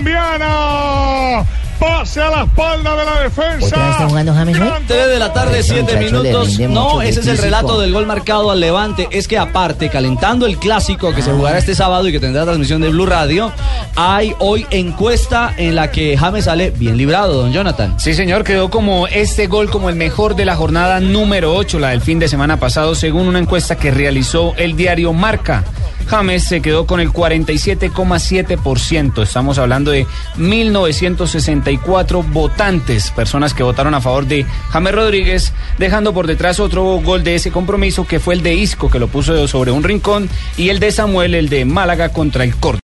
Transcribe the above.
Colombiano. Pase a la espalda de la defensa. ¿Otra vez está jugando James hoy? 3 de la tarde, Ese 7 muchacho le minutos. No, ese es el relato del gol marcado al Levante. Es que aparte, calentando el clásico que se jugará este sábado y que tendrá transmisión de Blue Radio, hay hoy encuesta en la que James sale bien librado, don Jonathan. Sí, señor, quedó como este gol como el mejor de la jornada número 8, la del fin de semana pasado, según una encuesta que realizó el diario Marca. James se quedó con el 47,7%. Estamos hablando de 1964 votantes, personas que votaron a favor de James Rodríguez, dejando por detrás otro gol de ese compromiso que fue el de Isco, que lo puso sobre un rincón, y el de Samuel, el de Málaga contra el Corte.